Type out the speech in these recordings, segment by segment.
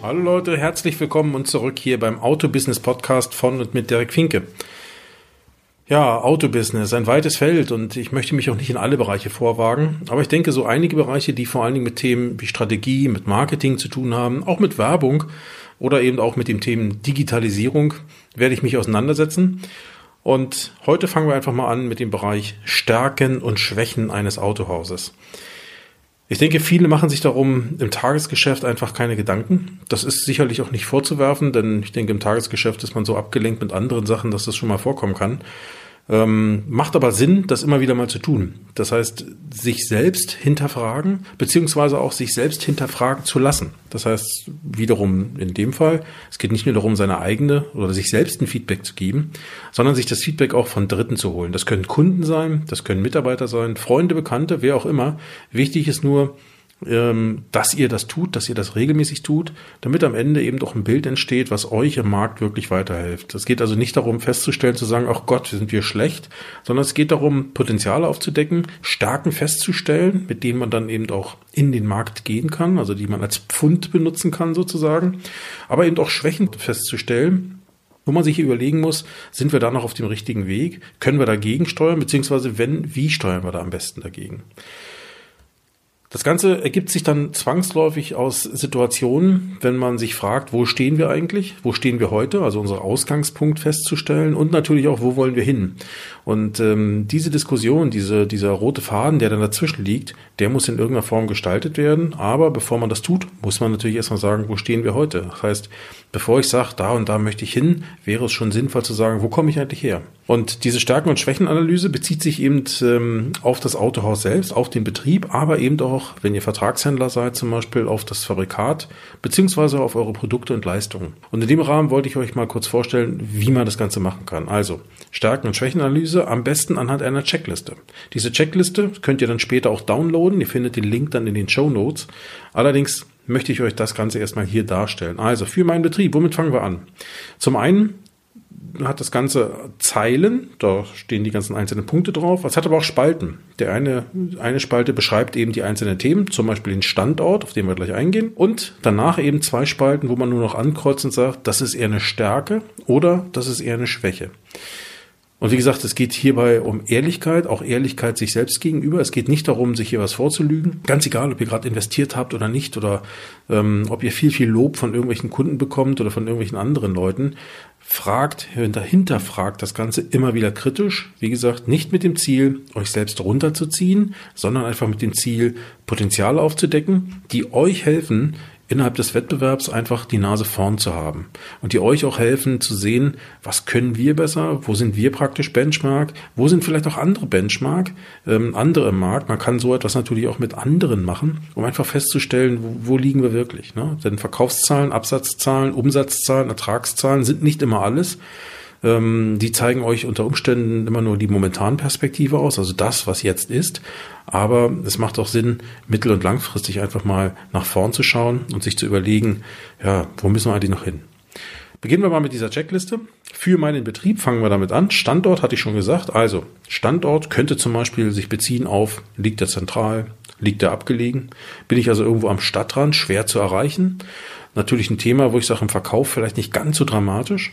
Hallo Leute, herzlich willkommen und zurück hier beim Autobusiness Podcast von und mit Derek Finke. Ja, Autobusiness, ein weites Feld und ich möchte mich auch nicht in alle Bereiche vorwagen, aber ich denke so einige Bereiche, die vor allen Dingen mit Themen wie Strategie, mit Marketing zu tun haben, auch mit Werbung oder eben auch mit dem Themen Digitalisierung, werde ich mich auseinandersetzen. Und heute fangen wir einfach mal an mit dem Bereich Stärken und Schwächen eines Autohauses. Ich denke, viele machen sich darum im Tagesgeschäft einfach keine Gedanken. Das ist sicherlich auch nicht vorzuwerfen, denn ich denke, im Tagesgeschäft ist man so abgelenkt mit anderen Sachen, dass das schon mal vorkommen kann. Ähm, macht aber Sinn, das immer wieder mal zu tun. Das heißt, sich selbst hinterfragen, beziehungsweise auch sich selbst hinterfragen zu lassen. Das heißt, wiederum in dem Fall, es geht nicht nur darum, seine eigene oder sich selbst ein Feedback zu geben, sondern sich das Feedback auch von Dritten zu holen. Das können Kunden sein, das können Mitarbeiter sein, Freunde, Bekannte, wer auch immer. Wichtig ist nur, dass ihr das tut, dass ihr das regelmäßig tut, damit am Ende eben doch ein Bild entsteht, was euch im Markt wirklich weiterhilft. Es geht also nicht darum festzustellen, zu sagen, ach Gott, sind wir schlecht, sondern es geht darum, Potenziale aufzudecken, Stärken festzustellen, mit denen man dann eben auch in den Markt gehen kann, also die man als Pfund benutzen kann sozusagen, aber eben auch Schwächen festzustellen, wo man sich überlegen muss, sind wir da noch auf dem richtigen Weg? Können wir dagegen steuern? Beziehungsweise wenn, wie steuern wir da am besten dagegen? Das Ganze ergibt sich dann zwangsläufig aus Situationen, wenn man sich fragt, wo stehen wir eigentlich, wo stehen wir heute, also unser Ausgangspunkt festzustellen und natürlich auch, wo wollen wir hin. Und ähm, diese Diskussion, diese, dieser rote Faden, der dann dazwischen liegt, der muss in irgendeiner Form gestaltet werden. Aber bevor man das tut, muss man natürlich erstmal sagen, wo stehen wir heute. Das heißt, bevor ich sage, da und da möchte ich hin, wäre es schon sinnvoll zu sagen, wo komme ich eigentlich her? Und diese Stärken- und Schwächenanalyse bezieht sich eben ähm, auf das Autohaus selbst, auf den Betrieb, aber eben auch, wenn ihr Vertragshändler seid, zum Beispiel auf das Fabrikat, beziehungsweise auf eure Produkte und Leistungen. Und in dem Rahmen wollte ich euch mal kurz vorstellen, wie man das Ganze machen kann. Also, Stärken- und Schwächenanalyse am besten anhand einer Checkliste. Diese Checkliste könnt ihr dann später auch downloaden. Ihr findet den Link dann in den Show Notes. Allerdings möchte ich euch das Ganze erstmal hier darstellen. Also für meinen Betrieb, womit fangen wir an? Zum einen hat das Ganze Zeilen, da stehen die ganzen einzelnen Punkte drauf. Es hat aber auch Spalten. Der eine, eine Spalte beschreibt eben die einzelnen Themen, zum Beispiel den Standort, auf den wir gleich eingehen. Und danach eben zwei Spalten, wo man nur noch ankreuzt und sagt, das ist eher eine Stärke oder das ist eher eine Schwäche. Und wie gesagt, es geht hierbei um Ehrlichkeit, auch Ehrlichkeit sich selbst gegenüber. Es geht nicht darum, sich hier was vorzulügen. Ganz egal, ob ihr gerade investiert habt oder nicht oder ähm, ob ihr viel, viel Lob von irgendwelchen Kunden bekommt oder von irgendwelchen anderen Leuten. Fragt, dahinter fragt das Ganze immer wieder kritisch. Wie gesagt, nicht mit dem Ziel, euch selbst runterzuziehen, sondern einfach mit dem Ziel, Potenziale aufzudecken, die euch helfen, innerhalb des Wettbewerbs einfach die Nase vorn zu haben und die euch auch helfen zu sehen, was können wir besser, wo sind wir praktisch Benchmark, wo sind vielleicht auch andere Benchmark, ähm, andere im Markt. Man kann so etwas natürlich auch mit anderen machen, um einfach festzustellen, wo, wo liegen wir wirklich. Ne? Denn Verkaufszahlen, Absatzzahlen, Umsatzzahlen, Ertragszahlen sind nicht immer alles. Ähm, die zeigen euch unter Umständen immer nur die momentanen Perspektive aus, also das, was jetzt ist. Aber es macht auch Sinn, mittel- und langfristig einfach mal nach vorn zu schauen und sich zu überlegen, ja, wo müssen wir eigentlich noch hin? Beginnen wir mal mit dieser Checkliste. Für meinen Betrieb fangen wir damit an. Standort hatte ich schon gesagt. Also Standort könnte zum Beispiel sich beziehen auf, liegt er zentral, liegt er abgelegen, bin ich also irgendwo am Stadtrand, schwer zu erreichen. Natürlich ein Thema, wo ich sage, im Verkauf vielleicht nicht ganz so dramatisch.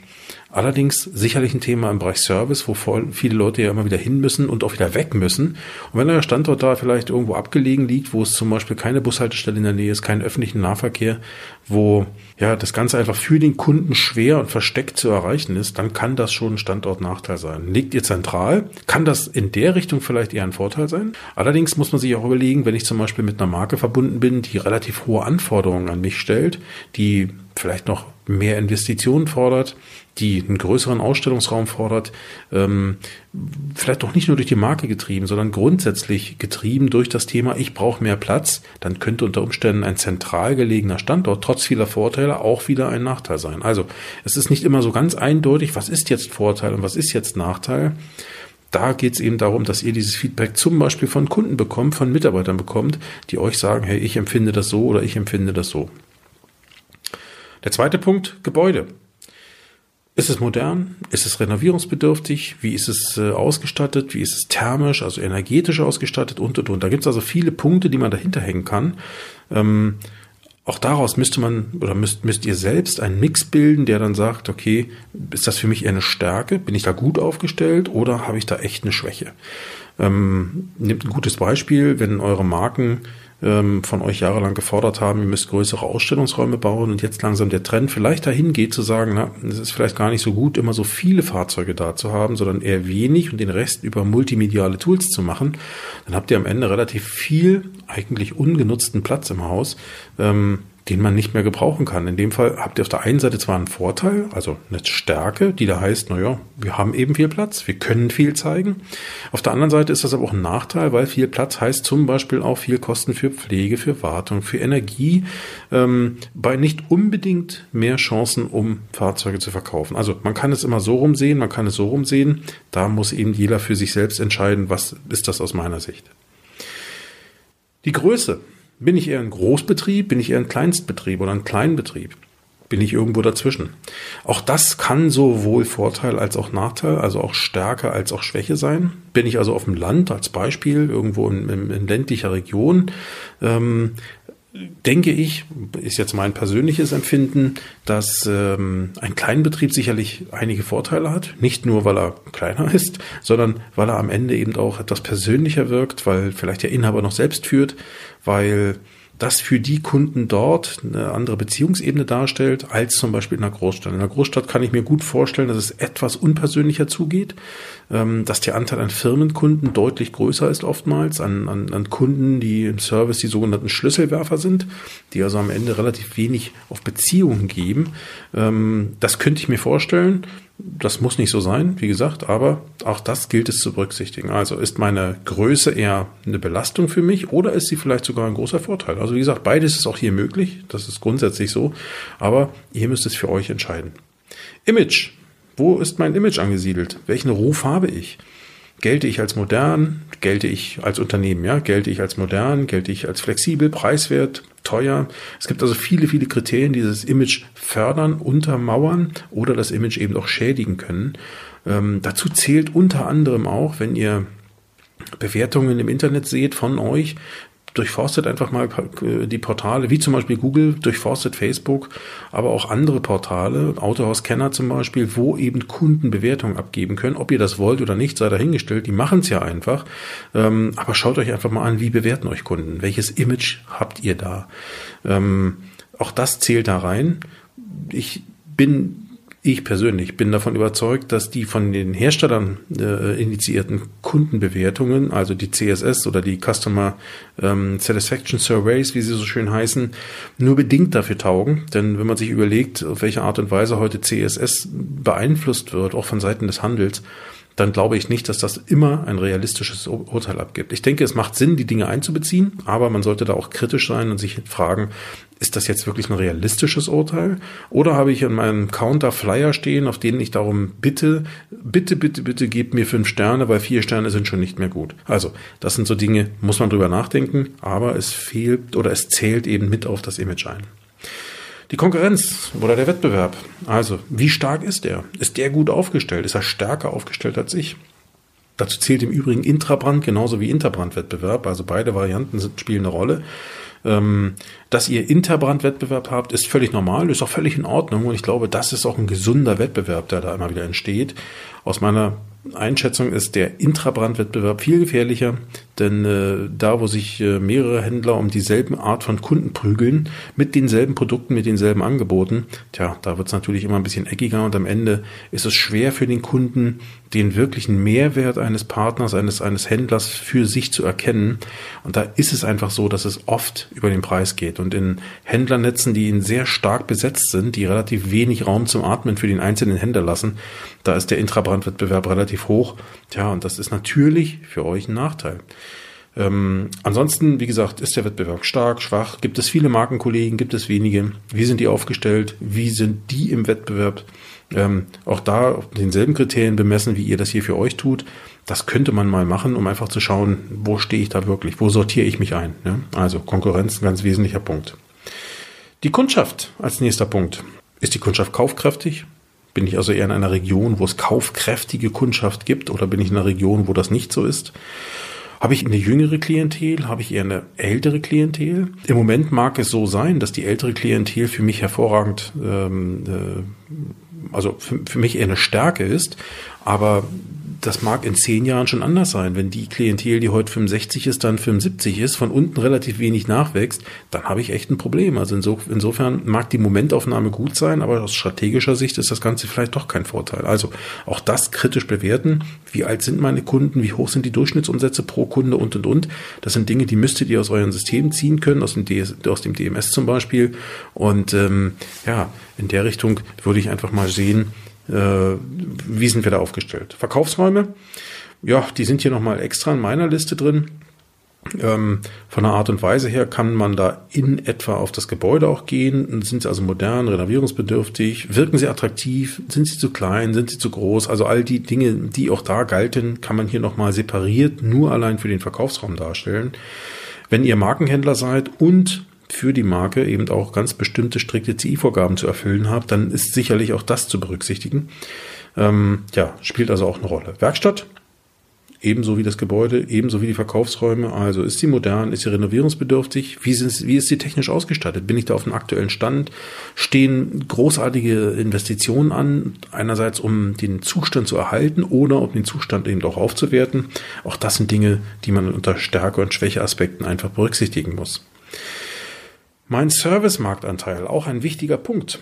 Allerdings sicherlich ein Thema im Bereich Service, wo viele Leute ja immer wieder hin müssen und auch wieder weg müssen. Und wenn euer Standort da vielleicht irgendwo abgelegen liegt, wo es zum Beispiel keine Bushaltestelle in der Nähe ist, keinen öffentlichen Nahverkehr, wo ja das Ganze einfach für den Kunden schwer und versteckt zu erreichen ist, dann kann das schon ein Standortnachteil sein. Liegt ihr zentral, kann das in der Richtung vielleicht eher ein Vorteil sein. Allerdings muss man sich auch überlegen, wenn ich zum Beispiel mit einer Marke verbunden bin, die relativ hohe Anforderungen an mich stellt, die vielleicht noch mehr Investitionen fordert, die einen größeren Ausstellungsraum fordert, ähm, vielleicht auch nicht nur durch die Marke getrieben, sondern grundsätzlich getrieben durch das Thema, ich brauche mehr Platz, dann könnte unter Umständen ein zentral gelegener Standort trotz vieler Vorteile auch wieder ein Nachteil sein. Also es ist nicht immer so ganz eindeutig, was ist jetzt Vorteil und was ist jetzt Nachteil. Da geht es eben darum, dass ihr dieses Feedback zum Beispiel von Kunden bekommt, von Mitarbeitern bekommt, die euch sagen, hey, ich empfinde das so oder ich empfinde das so. Der zweite Punkt, Gebäude. Ist es modern? Ist es renovierungsbedürftig? Wie ist es äh, ausgestattet? Wie ist es thermisch, also energetisch ausgestattet und und und. Da gibt es also viele Punkte, die man dahinter hängen kann. Ähm, auch daraus müsste man oder müsst, müsst ihr selbst einen Mix bilden, der dann sagt, okay, ist das für mich eher eine Stärke? Bin ich da gut aufgestellt oder habe ich da echt eine Schwäche? Ähm, nehmt ein gutes Beispiel, wenn eure Marken ähm, von euch jahrelang gefordert haben, ihr müsst größere Ausstellungsräume bauen und jetzt langsam der Trend vielleicht dahin geht zu sagen, na, es ist vielleicht gar nicht so gut, immer so viele Fahrzeuge da zu haben, sondern eher wenig und den Rest über multimediale Tools zu machen, dann habt ihr am Ende relativ viel eigentlich ungenutzten Platz im Haus. Ähm, den man nicht mehr gebrauchen kann. In dem Fall habt ihr auf der einen Seite zwar einen Vorteil, also eine Stärke, die da heißt, naja, wir haben eben viel Platz, wir können viel zeigen. Auf der anderen Seite ist das aber auch ein Nachteil, weil viel Platz heißt zum Beispiel auch viel Kosten für Pflege, für Wartung, für Energie, ähm, bei nicht unbedingt mehr Chancen, um Fahrzeuge zu verkaufen. Also man kann es immer so rumsehen, man kann es so rumsehen. Da muss eben jeder für sich selbst entscheiden, was ist das aus meiner Sicht. Die Größe bin ich eher ein Großbetrieb? Bin ich eher ein Kleinstbetrieb oder ein Kleinbetrieb? Bin ich irgendwo dazwischen? Auch das kann sowohl Vorteil als auch Nachteil, also auch Stärke als auch Schwäche sein. Bin ich also auf dem Land als Beispiel, irgendwo in, in, in ländlicher Region, ähm, denke ich, ist jetzt mein persönliches Empfinden, dass ähm, ein Kleinbetrieb sicherlich einige Vorteile hat. Nicht nur, weil er kleiner ist, sondern weil er am Ende eben auch etwas persönlicher wirkt, weil vielleicht der Inhaber noch selbst führt, weil das für die Kunden dort eine andere Beziehungsebene darstellt als zum Beispiel in einer Großstadt. In einer Großstadt kann ich mir gut vorstellen, dass es etwas unpersönlicher zugeht, ähm, dass der Anteil an Firmenkunden deutlich größer ist oftmals, an, an, an Kunden, die im Service die sogenannten Schlüsselwerfer sind, die also am Ende relativ wenig auf Beziehungen geben. Ähm, das könnte ich mir vorstellen. Das muss nicht so sein, wie gesagt, aber auch das gilt es zu berücksichtigen. Also ist meine Größe eher eine Belastung für mich oder ist sie vielleicht sogar ein großer Vorteil? Also wie gesagt, beides ist auch hier möglich. Das ist grundsätzlich so. Aber ihr müsst es für euch entscheiden. Image. Wo ist mein Image angesiedelt? Welchen Ruf habe ich? Gelte ich als modern? Gelte ich als Unternehmen? Ja, gelte ich als modern? Gelte ich als flexibel, preiswert, teuer? Es gibt also viele, viele Kriterien, die dieses Image fördern, untermauern oder das Image eben auch schädigen können. Ähm, dazu zählt unter anderem auch, wenn ihr Bewertungen im Internet seht von euch, durchforstet einfach mal äh, die Portale, wie zum Beispiel Google, durchforstet Facebook, aber auch andere Portale, Autohaus Kenner zum Beispiel, wo eben Kunden Bewertungen abgeben können. Ob ihr das wollt oder nicht, sei dahingestellt. Die machen es ja einfach. Ähm, aber schaut euch einfach mal an, wie bewerten euch Kunden? Welches Image habt ihr da? Ähm, auch das zählt da rein. Ich bin ich persönlich bin davon überzeugt, dass die von den Herstellern äh, initiierten Kundenbewertungen, also die CSS oder die Customer ähm, Satisfaction Surveys, wie sie so schön heißen, nur bedingt dafür taugen. Denn wenn man sich überlegt, auf welche Art und Weise heute CSS beeinflusst wird, auch von Seiten des Handels, dann glaube ich nicht, dass das immer ein realistisches Urteil abgibt. Ich denke, es macht Sinn, die Dinge einzubeziehen, aber man sollte da auch kritisch sein und sich fragen, ist das jetzt wirklich ein realistisches Urteil? Oder habe ich in meinem Counter Flyer stehen, auf denen ich darum bitte, bitte, bitte, bitte gebt mir fünf Sterne, weil vier Sterne sind schon nicht mehr gut. Also, das sind so Dinge, muss man drüber nachdenken, aber es fehlt oder es zählt eben mit auf das Image ein. Die Konkurrenz oder der Wettbewerb. Also, wie stark ist der? Ist der gut aufgestellt? Ist er stärker aufgestellt als ich? Dazu zählt im Übrigen Intrabrand genauso wie Interbrandwettbewerb. Also beide Varianten sind, spielen eine Rolle. Ähm, dass ihr Interbrandwettbewerb habt, ist völlig normal, ist auch völlig in Ordnung. Und ich glaube, das ist auch ein gesunder Wettbewerb, der da immer wieder entsteht. Aus meiner Einschätzung ist der Intrabrandwettbewerb viel gefährlicher, Denn äh, da, wo sich äh, mehrere Händler um dieselben Art von Kunden prügeln, mit denselben Produkten, mit denselben Angeboten, tja, da wird es natürlich immer ein bisschen eckiger und am Ende ist es schwer für den Kunden, den wirklichen Mehrwert eines Partners, eines, eines Händlers für sich zu erkennen. Und da ist es einfach so, dass es oft über den Preis geht. Und in Händlernetzen, die in sehr stark besetzt sind, die relativ wenig Raum zum Atmen für den einzelnen Händler lassen, da ist der Intrabrandwettbewerb relativ hoch. Tja, und das ist natürlich für euch ein Nachteil. Ähm, ansonsten, wie gesagt, ist der Wettbewerb stark, schwach? Gibt es viele Markenkollegen? Gibt es wenige? Wie sind die aufgestellt? Wie sind die im Wettbewerb? Ähm, auch da denselben Kriterien bemessen, wie ihr das hier für euch tut. Das könnte man mal machen, um einfach zu schauen, wo stehe ich da wirklich? Wo sortiere ich mich ein? Ne? Also Konkurrenz, ein ganz wesentlicher Punkt. Die Kundschaft als nächster Punkt. Ist die Kundschaft kaufkräftig? Bin ich also eher in einer Region, wo es kaufkräftige Kundschaft gibt oder bin ich in einer Region, wo das nicht so ist? Habe ich eine jüngere Klientel? Habe ich eher eine ältere Klientel? Im Moment mag es so sein, dass die ältere Klientel für mich hervorragend, ähm, äh, also für, für mich eher eine Stärke ist, aber das mag in zehn Jahren schon anders sein. Wenn die Klientel, die heute 65 ist, dann 75 ist, von unten relativ wenig nachwächst, dann habe ich echt ein Problem. Also insofern mag die Momentaufnahme gut sein, aber aus strategischer Sicht ist das Ganze vielleicht doch kein Vorteil. Also auch das kritisch bewerten. Wie alt sind meine Kunden? Wie hoch sind die Durchschnittsumsätze pro Kunde und und und? Das sind Dinge, die müsstet ihr aus euren Systemen ziehen können, aus dem, DS, aus dem DMS zum Beispiel. Und ähm, ja, in der Richtung würde ich einfach mal sehen, wie sind wir da aufgestellt? Verkaufsräume, ja, die sind hier nochmal extra in meiner Liste drin. Ähm, von der Art und Weise her kann man da in etwa auf das Gebäude auch gehen. Sind sie also modern, renovierungsbedürftig? Wirken sie attraktiv? Sind sie zu klein? Sind sie zu groß? Also all die Dinge, die auch da galten, kann man hier nochmal separiert nur allein für den Verkaufsraum darstellen. Wenn ihr Markenhändler seid und für die Marke eben auch ganz bestimmte strikte CI-Vorgaben zu erfüllen habt, dann ist sicherlich auch das zu berücksichtigen. Ähm, ja, spielt also auch eine Rolle. Werkstatt, ebenso wie das Gebäude, ebenso wie die Verkaufsräume. Also ist sie modern, ist sie renovierungsbedürftig? Wie, sind, wie ist sie technisch ausgestattet? Bin ich da auf dem aktuellen Stand? Stehen großartige Investitionen an? Einerseits, um den Zustand zu erhalten oder um den Zustand eben auch aufzuwerten. Auch das sind Dinge, die man unter Stärke- und Schwächeaspekten einfach berücksichtigen muss. Mein Service-Marktanteil, auch ein wichtiger Punkt.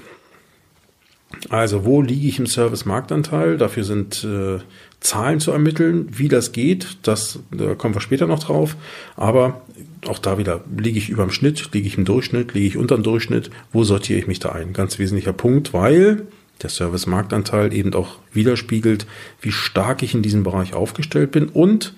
Also wo liege ich im Service-Marktanteil? Dafür sind äh, Zahlen zu ermitteln. Wie das geht, das da kommen wir später noch drauf. Aber auch da wieder, liege ich über dem Schnitt, liege ich im Durchschnitt, liege ich unter dem Durchschnitt? Wo sortiere ich mich da ein? Ganz wesentlicher Punkt, weil der Service-Marktanteil eben auch widerspiegelt, wie stark ich in diesem Bereich aufgestellt bin. Und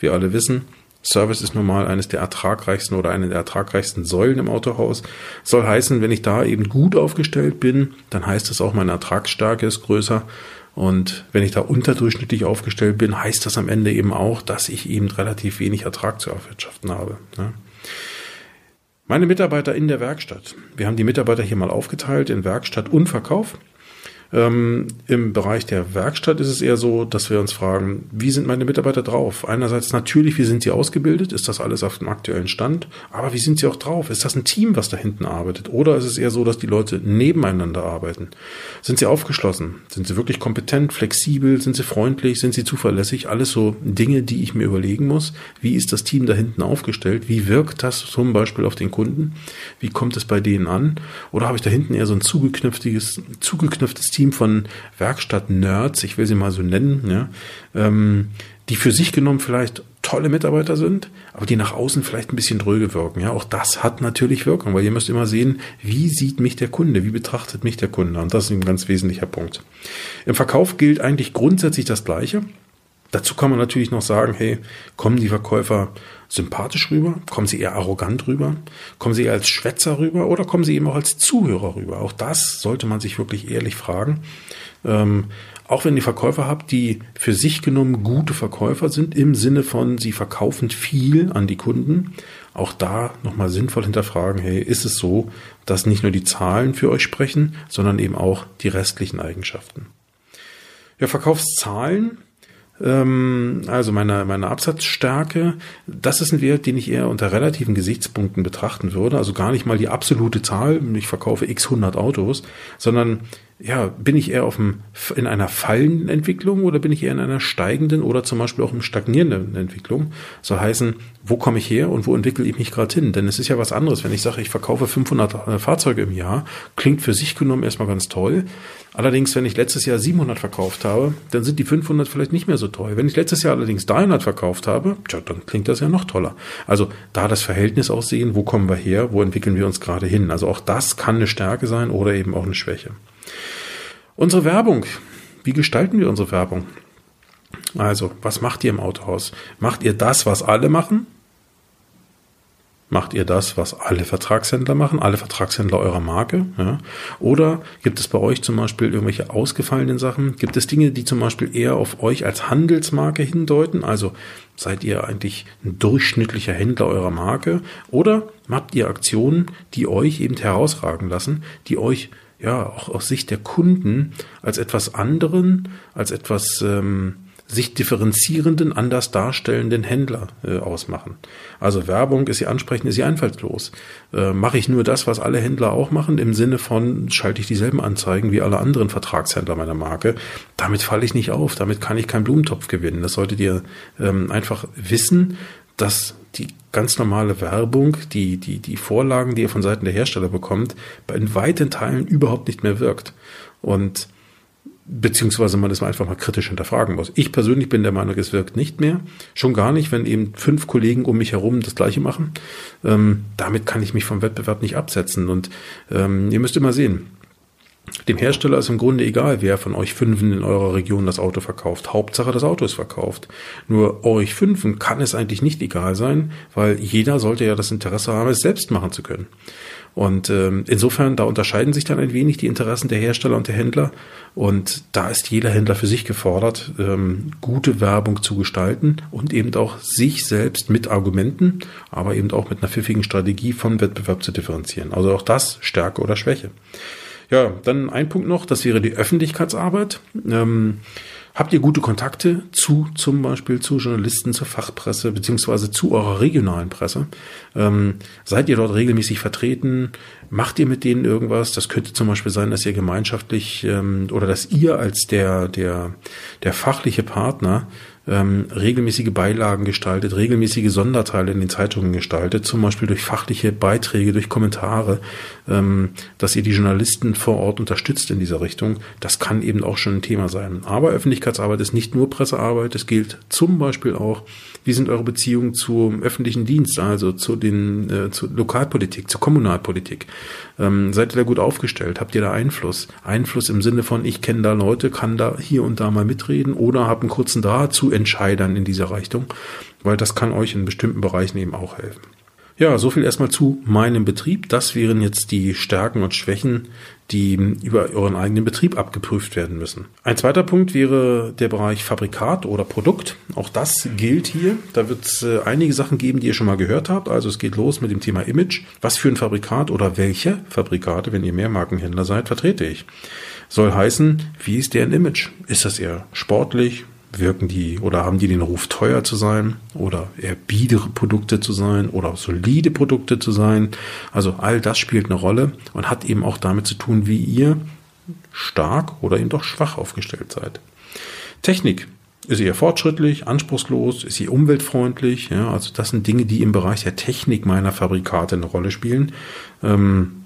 wir alle wissen, Service ist nun mal eines der ertragreichsten oder eine der ertragreichsten Säulen im Autohaus. Soll heißen, wenn ich da eben gut aufgestellt bin, dann heißt das auch, meine Ertragsstärke ist größer. Und wenn ich da unterdurchschnittlich aufgestellt bin, heißt das am Ende eben auch, dass ich eben relativ wenig Ertrag zu erwirtschaften habe. Meine Mitarbeiter in der Werkstatt. Wir haben die Mitarbeiter hier mal aufgeteilt in Werkstatt und Verkauf. Ähm, Im Bereich der Werkstatt ist es eher so, dass wir uns fragen, wie sind meine Mitarbeiter drauf? Einerseits natürlich, wie sind sie ausgebildet? Ist das alles auf dem aktuellen Stand? Aber wie sind sie auch drauf? Ist das ein Team, was da hinten arbeitet? Oder ist es eher so, dass die Leute nebeneinander arbeiten? Sind sie aufgeschlossen? Sind sie wirklich kompetent, flexibel? Sind sie freundlich? Sind sie zuverlässig? Alles so Dinge, die ich mir überlegen muss. Wie ist das Team da hinten aufgestellt? Wie wirkt das zum Beispiel auf den Kunden? Wie kommt es bei denen an? Oder habe ich da hinten eher so ein zugeknüpftes, zugeknüpftes Team? Team von Werkstatt-Nerds, ich will sie mal so nennen, ja, ähm, die für sich genommen vielleicht tolle Mitarbeiter sind, aber die nach außen vielleicht ein bisschen dröge wirken. Ja, auch das hat natürlich Wirkung, weil ihr müsst immer sehen, wie sieht mich der Kunde, wie betrachtet mich der Kunde. Und das ist ein ganz wesentlicher Punkt. Im Verkauf gilt eigentlich grundsätzlich das Gleiche. Dazu kann man natürlich noch sagen, hey, kommen die Verkäufer sympathisch rüber? Kommen sie eher arrogant rüber? Kommen sie eher als Schwätzer rüber oder kommen sie eben auch als Zuhörer rüber? Auch das sollte man sich wirklich ehrlich fragen. Ähm, auch wenn ihr Verkäufer habt, die für sich genommen gute Verkäufer sind, im Sinne von, sie verkaufen viel an die Kunden, auch da nochmal sinnvoll hinterfragen, hey, ist es so, dass nicht nur die Zahlen für euch sprechen, sondern eben auch die restlichen Eigenschaften? Ja, Verkaufszahlen ähm, also meine, meine Absatzstärke, das ist ein Wert, den ich eher unter relativen Gesichtspunkten betrachten würde. Also gar nicht mal die absolute Zahl, ich verkaufe x 100 Autos, sondern ja, bin ich eher auf dem, in einer fallenden Entwicklung oder bin ich eher in einer steigenden oder zum Beispiel auch im stagnierenden Entwicklung? Soll heißen, wo komme ich her und wo entwickle ich mich gerade hin? Denn es ist ja was anderes, wenn ich sage, ich verkaufe 500 äh, Fahrzeuge im Jahr, klingt für sich genommen erstmal ganz toll. Allerdings, wenn ich letztes Jahr 700 verkauft habe, dann sind die 500 vielleicht nicht mehr so toll. Wenn ich letztes Jahr allerdings 300 verkauft habe, tja, dann klingt das ja noch toller. Also da das Verhältnis aussehen, wo kommen wir her, wo entwickeln wir uns gerade hin? Also auch das kann eine Stärke sein oder eben auch eine Schwäche. Unsere Werbung. Wie gestalten wir unsere Werbung? Also, was macht ihr im Autohaus? Macht ihr das, was alle machen? Macht ihr das, was alle Vertragshändler machen, alle Vertragshändler eurer Marke? Ja? Oder gibt es bei euch zum Beispiel irgendwelche ausgefallenen Sachen? Gibt es Dinge, die zum Beispiel eher auf euch als Handelsmarke hindeuten? Also seid ihr eigentlich ein durchschnittlicher Händler eurer Marke? Oder habt ihr Aktionen, die euch eben herausragen lassen, die euch ja auch aus Sicht der Kunden als etwas anderen, als etwas ähm, sich differenzierenden, anders darstellenden Händler äh, ausmachen. Also Werbung, ist sie ansprechend, ist sie einfallslos. Äh, Mache ich nur das, was alle Händler auch machen, im Sinne von, schalte ich dieselben Anzeigen wie alle anderen Vertragshändler meiner Marke. Damit falle ich nicht auf, damit kann ich keinen Blumentopf gewinnen. Das solltet ihr ähm, einfach wissen, dass die ganz normale Werbung, die, die, die Vorlagen, die ihr von Seiten der Hersteller bekommt, in weiten Teilen überhaupt nicht mehr wirkt. Und beziehungsweise man das einfach mal kritisch hinterfragen muss. Ich persönlich bin der Meinung, es wirkt nicht mehr. Schon gar nicht, wenn eben fünf Kollegen um mich herum das Gleiche machen. Ähm, damit kann ich mich vom Wettbewerb nicht absetzen. Und ähm, ihr müsst immer sehen, dem Hersteller ist im Grunde egal, wer von euch Fünfen in eurer Region das Auto verkauft. Hauptsache, das Auto ist verkauft. Nur euch Fünfen kann es eigentlich nicht egal sein, weil jeder sollte ja das Interesse haben, es selbst machen zu können. Und ähm, insofern, da unterscheiden sich dann ein wenig die Interessen der Hersteller und der Händler. Und da ist jeder Händler für sich gefordert, ähm, gute Werbung zu gestalten und eben auch sich selbst mit Argumenten, aber eben auch mit einer pfiffigen Strategie vom Wettbewerb zu differenzieren. Also auch das Stärke oder Schwäche. Ja, dann ein Punkt noch, das wäre die Öffentlichkeitsarbeit. Ähm, habt ihr gute Kontakte zu zum Beispiel zu Journalisten, zur Fachpresse beziehungsweise zu eurer regionalen Presse? Ähm, seid ihr dort regelmäßig vertreten? Macht ihr mit denen irgendwas? Das könnte zum Beispiel sein, dass ihr gemeinschaftlich ähm, oder dass ihr als der der der fachliche Partner ähm, regelmäßige Beilagen gestaltet, regelmäßige Sonderteile in den Zeitungen gestaltet, zum Beispiel durch fachliche Beiträge, durch Kommentare, ähm, dass ihr die Journalisten vor Ort unterstützt in dieser Richtung. Das kann eben auch schon ein Thema sein. Aber Öffentlichkeitsarbeit ist nicht nur Pressearbeit, es gilt zum Beispiel auch, wie sind eure Beziehungen zum öffentlichen Dienst, also zu den äh, zur Lokalpolitik, zur Kommunalpolitik? Ähm, seid ihr da gut aufgestellt? Habt ihr da Einfluss? Einfluss im Sinne von, ich kenne da Leute, kann da hier und da mal mitreden oder habe einen kurzen Draht zu Entscheidern in dieser Richtung, weil das kann euch in bestimmten Bereichen eben auch helfen. Ja, so viel erstmal zu meinem Betrieb. Das wären jetzt die Stärken und Schwächen, die über euren eigenen Betrieb abgeprüft werden müssen. Ein zweiter Punkt wäre der Bereich Fabrikat oder Produkt. Auch das gilt hier. Da wird es äh, einige Sachen geben, die ihr schon mal gehört habt. Also es geht los mit dem Thema Image. Was für ein Fabrikat oder welche Fabrikate, wenn ihr Mehrmarkenhändler seid, vertrete ich? Soll heißen, wie ist deren Image? Ist das eher sportlich, wirken die oder haben die den Ruf teuer zu sein oder eher biedere Produkte zu sein oder solide Produkte zu sein. Also all das spielt eine Rolle und hat eben auch damit zu tun, wie ihr stark oder eben doch schwach aufgestellt seid. Technik. Ist eher fortschrittlich, anspruchslos, ist sie umweltfreundlich? Ja, also das sind Dinge, die im Bereich der Technik meiner Fabrikate eine Rolle spielen. Ähm,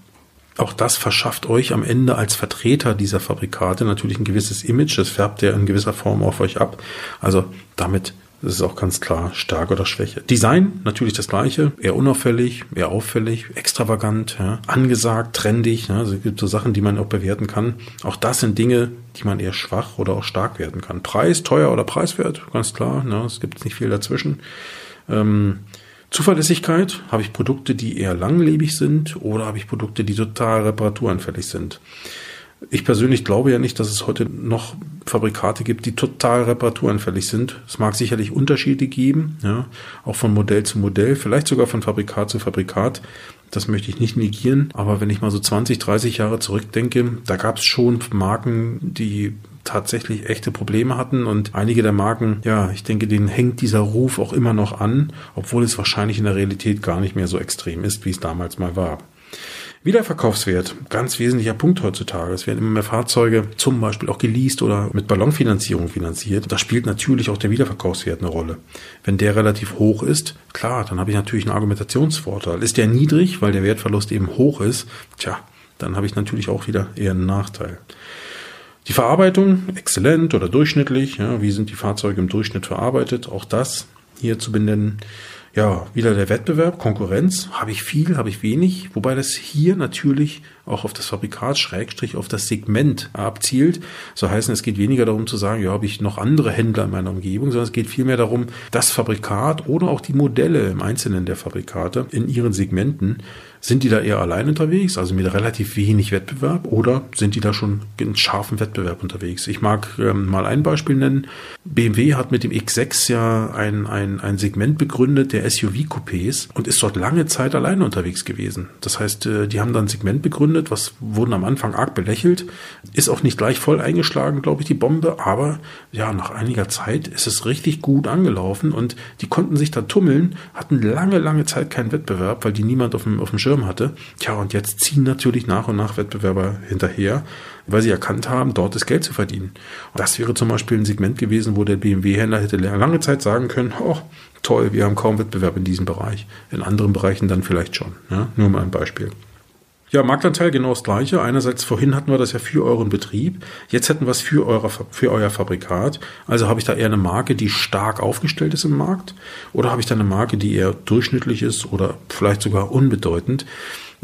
auch das verschafft euch am Ende als Vertreter dieser Fabrikate natürlich ein gewisses Image. Das färbt ja in gewisser Form auf euch ab. Also damit ist es auch ganz klar Stärke oder Schwäche. Design natürlich das gleiche, eher unauffällig, eher auffällig, extravagant, ja, angesagt, trendig. Ja, also es gibt so Sachen, die man auch bewerten kann. Auch das sind Dinge, die man eher schwach oder auch stark werden kann. Preis, teuer oder preiswert, ganz klar. Ne, es gibt nicht viel dazwischen. Ähm, Zuverlässigkeit, habe ich Produkte, die eher langlebig sind oder habe ich Produkte, die total reparaturanfällig sind. Ich persönlich glaube ja nicht, dass es heute noch Fabrikate gibt, die total reparaturanfällig sind. Es mag sicherlich Unterschiede geben, ja, auch von Modell zu Modell, vielleicht sogar von Fabrikat zu Fabrikat. Das möchte ich nicht negieren. Aber wenn ich mal so 20, 30 Jahre zurückdenke, da gab es schon Marken, die tatsächlich echte Probleme hatten und einige der Marken, ja, ich denke, denen hängt dieser Ruf auch immer noch an, obwohl es wahrscheinlich in der Realität gar nicht mehr so extrem ist, wie es damals mal war. Wiederverkaufswert, ganz wesentlicher Punkt heutzutage. Es werden immer mehr Fahrzeuge zum Beispiel auch geleast oder mit Ballonfinanzierung finanziert. Da spielt natürlich auch der Wiederverkaufswert eine Rolle. Wenn der relativ hoch ist, klar, dann habe ich natürlich einen Argumentationsvorteil. Ist der niedrig, weil der Wertverlust eben hoch ist, tja, dann habe ich natürlich auch wieder eher einen Nachteil. Die Verarbeitung, exzellent oder durchschnittlich, ja, wie sind die Fahrzeuge im Durchschnitt verarbeitet, auch das hier zu benennen ja, wieder der Wettbewerb, Konkurrenz. Habe ich viel, habe ich wenig? Wobei das hier natürlich auch auf das Fabrikat, Schrägstrich, auf das Segment abzielt. So heißen, es geht weniger darum zu sagen, ja, habe ich noch andere Händler in meiner Umgebung, sondern es geht vielmehr darum, das Fabrikat oder auch die Modelle im Einzelnen der Fabrikate in ihren Segmenten sind die da eher allein unterwegs, also mit relativ wenig Wettbewerb, oder sind die da schon in scharfen Wettbewerb unterwegs? Ich mag ähm, mal ein Beispiel nennen. BMW hat mit dem X6 ja ein, ein, ein Segment begründet, der SUV-Coupés, und ist dort lange Zeit alleine unterwegs gewesen. Das heißt, äh, die haben dann ein Segment begründet, was wurden am Anfang arg belächelt, ist auch nicht gleich voll eingeschlagen, glaube ich, die Bombe, aber ja, nach einiger Zeit ist es richtig gut angelaufen und die konnten sich da tummeln, hatten lange, lange Zeit keinen Wettbewerb, weil die niemand auf dem, auf dem Schirm Schirm hatte. Tja, und jetzt ziehen natürlich nach und nach Wettbewerber hinterher, weil sie erkannt haben, dort ist Geld zu verdienen. Und das wäre zum Beispiel ein Segment gewesen, wo der BMW-Händler hätte lange Zeit sagen können, oh, toll, wir haben kaum Wettbewerb in diesem Bereich. In anderen Bereichen dann vielleicht schon. Ja, nur mal ein Beispiel. Ja, Marktanteil genau das gleiche. Einerseits vorhin hatten wir das ja für euren Betrieb. Jetzt hätten wir es für, eure, für euer Fabrikat. Also habe ich da eher eine Marke, die stark aufgestellt ist im Markt? Oder habe ich da eine Marke, die eher durchschnittlich ist oder vielleicht sogar unbedeutend?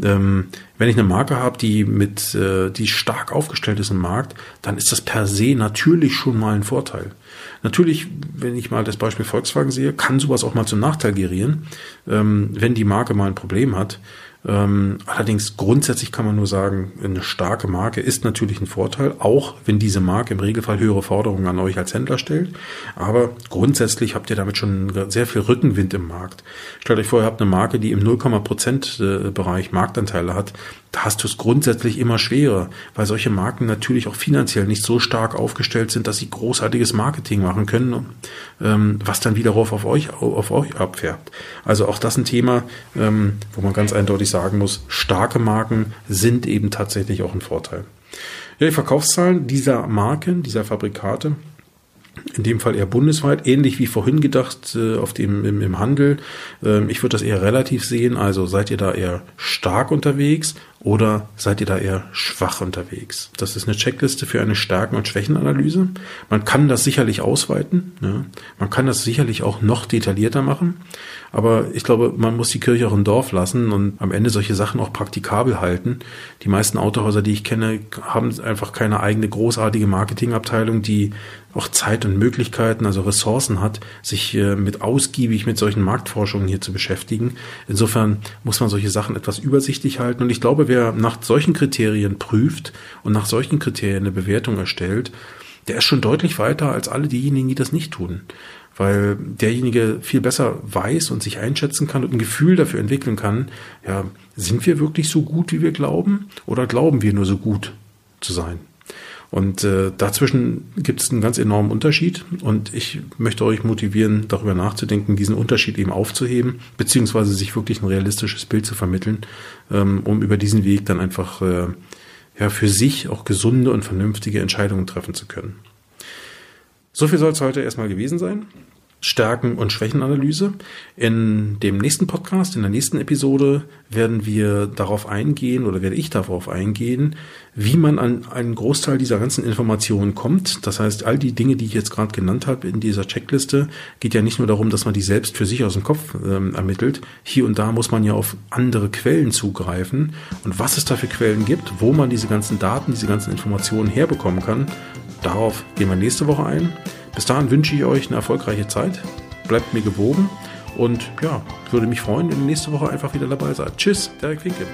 Ähm, wenn ich eine Marke habe, die mit, äh, die stark aufgestellt ist im Markt, dann ist das per se natürlich schon mal ein Vorteil. Natürlich, wenn ich mal das Beispiel Volkswagen sehe, kann sowas auch mal zum Nachteil gerieren, ähm, wenn die Marke mal ein Problem hat. Ähm, allerdings grundsätzlich kann man nur sagen, eine starke Marke ist natürlich ein Vorteil, auch wenn diese Marke im Regelfall höhere Forderungen an euch als Händler stellt. Aber grundsätzlich habt ihr damit schon sehr viel Rückenwind im Markt. Stellt euch vor, ihr habt eine Marke, die im 0,% Bereich Marktanteile hat da hast du es grundsätzlich immer schwerer, weil solche Marken natürlich auch finanziell nicht so stark aufgestellt sind, dass sie großartiges Marketing machen können, ähm, was dann wiederum auf euch, auf euch abfärbt. Also auch das ein Thema, ähm, wo man ganz eindeutig sagen muss, starke Marken sind eben tatsächlich auch ein Vorteil. Ja, die Verkaufszahlen dieser Marken, dieser Fabrikate, in dem Fall eher bundesweit, ähnlich wie vorhin gedacht äh, auf dem im, im Handel. Ähm, ich würde das eher relativ sehen. Also seid ihr da eher stark unterwegs oder seid ihr da eher schwach unterwegs? Das ist eine Checkliste für eine Stärken- und Schwächenanalyse. Man kann das sicherlich ausweiten. Ne? Man kann das sicherlich auch noch detaillierter machen. Aber ich glaube, man muss die Kirche auch im Dorf lassen und am Ende solche Sachen auch praktikabel halten. Die meisten Autohäuser, die ich kenne, haben einfach keine eigene großartige Marketingabteilung, die auch Zeit und Möglichkeiten, also Ressourcen hat, sich äh, mit ausgiebig mit solchen Marktforschungen hier zu beschäftigen. Insofern muss man solche Sachen etwas übersichtlich halten. Und ich glaube, wer nach solchen Kriterien prüft und nach solchen Kriterien eine Bewertung erstellt, der ist schon deutlich weiter als alle diejenigen, die das nicht tun. Weil derjenige viel besser weiß und sich einschätzen kann und ein Gefühl dafür entwickeln kann, ja, sind wir wirklich so gut, wie wir glauben? Oder glauben wir nur so gut zu sein? Und äh, dazwischen gibt es einen ganz enormen Unterschied. Und ich möchte euch motivieren, darüber nachzudenken, diesen Unterschied eben aufzuheben, beziehungsweise sich wirklich ein realistisches Bild zu vermitteln, ähm, um über diesen Weg dann einfach äh, ja, für sich auch gesunde und vernünftige Entscheidungen treffen zu können. So viel soll es heute erstmal gewesen sein. Stärken- und Schwächenanalyse. In dem nächsten Podcast, in der nächsten Episode werden wir darauf eingehen oder werde ich darauf eingehen, wie man an einen Großteil dieser ganzen Informationen kommt. Das heißt, all die Dinge, die ich jetzt gerade genannt habe in dieser Checkliste, geht ja nicht nur darum, dass man die selbst für sich aus dem Kopf ähm, ermittelt. Hier und da muss man ja auf andere Quellen zugreifen. Und was es da für Quellen gibt, wo man diese ganzen Daten, diese ganzen Informationen herbekommen kann, darauf gehen wir nächste Woche ein. Bis dahin wünsche ich euch eine erfolgreiche Zeit. Bleibt mir gewogen und ja, würde mich freuen, wenn ihr nächste Woche einfach wieder dabei seid. Tschüss, Derek Winke.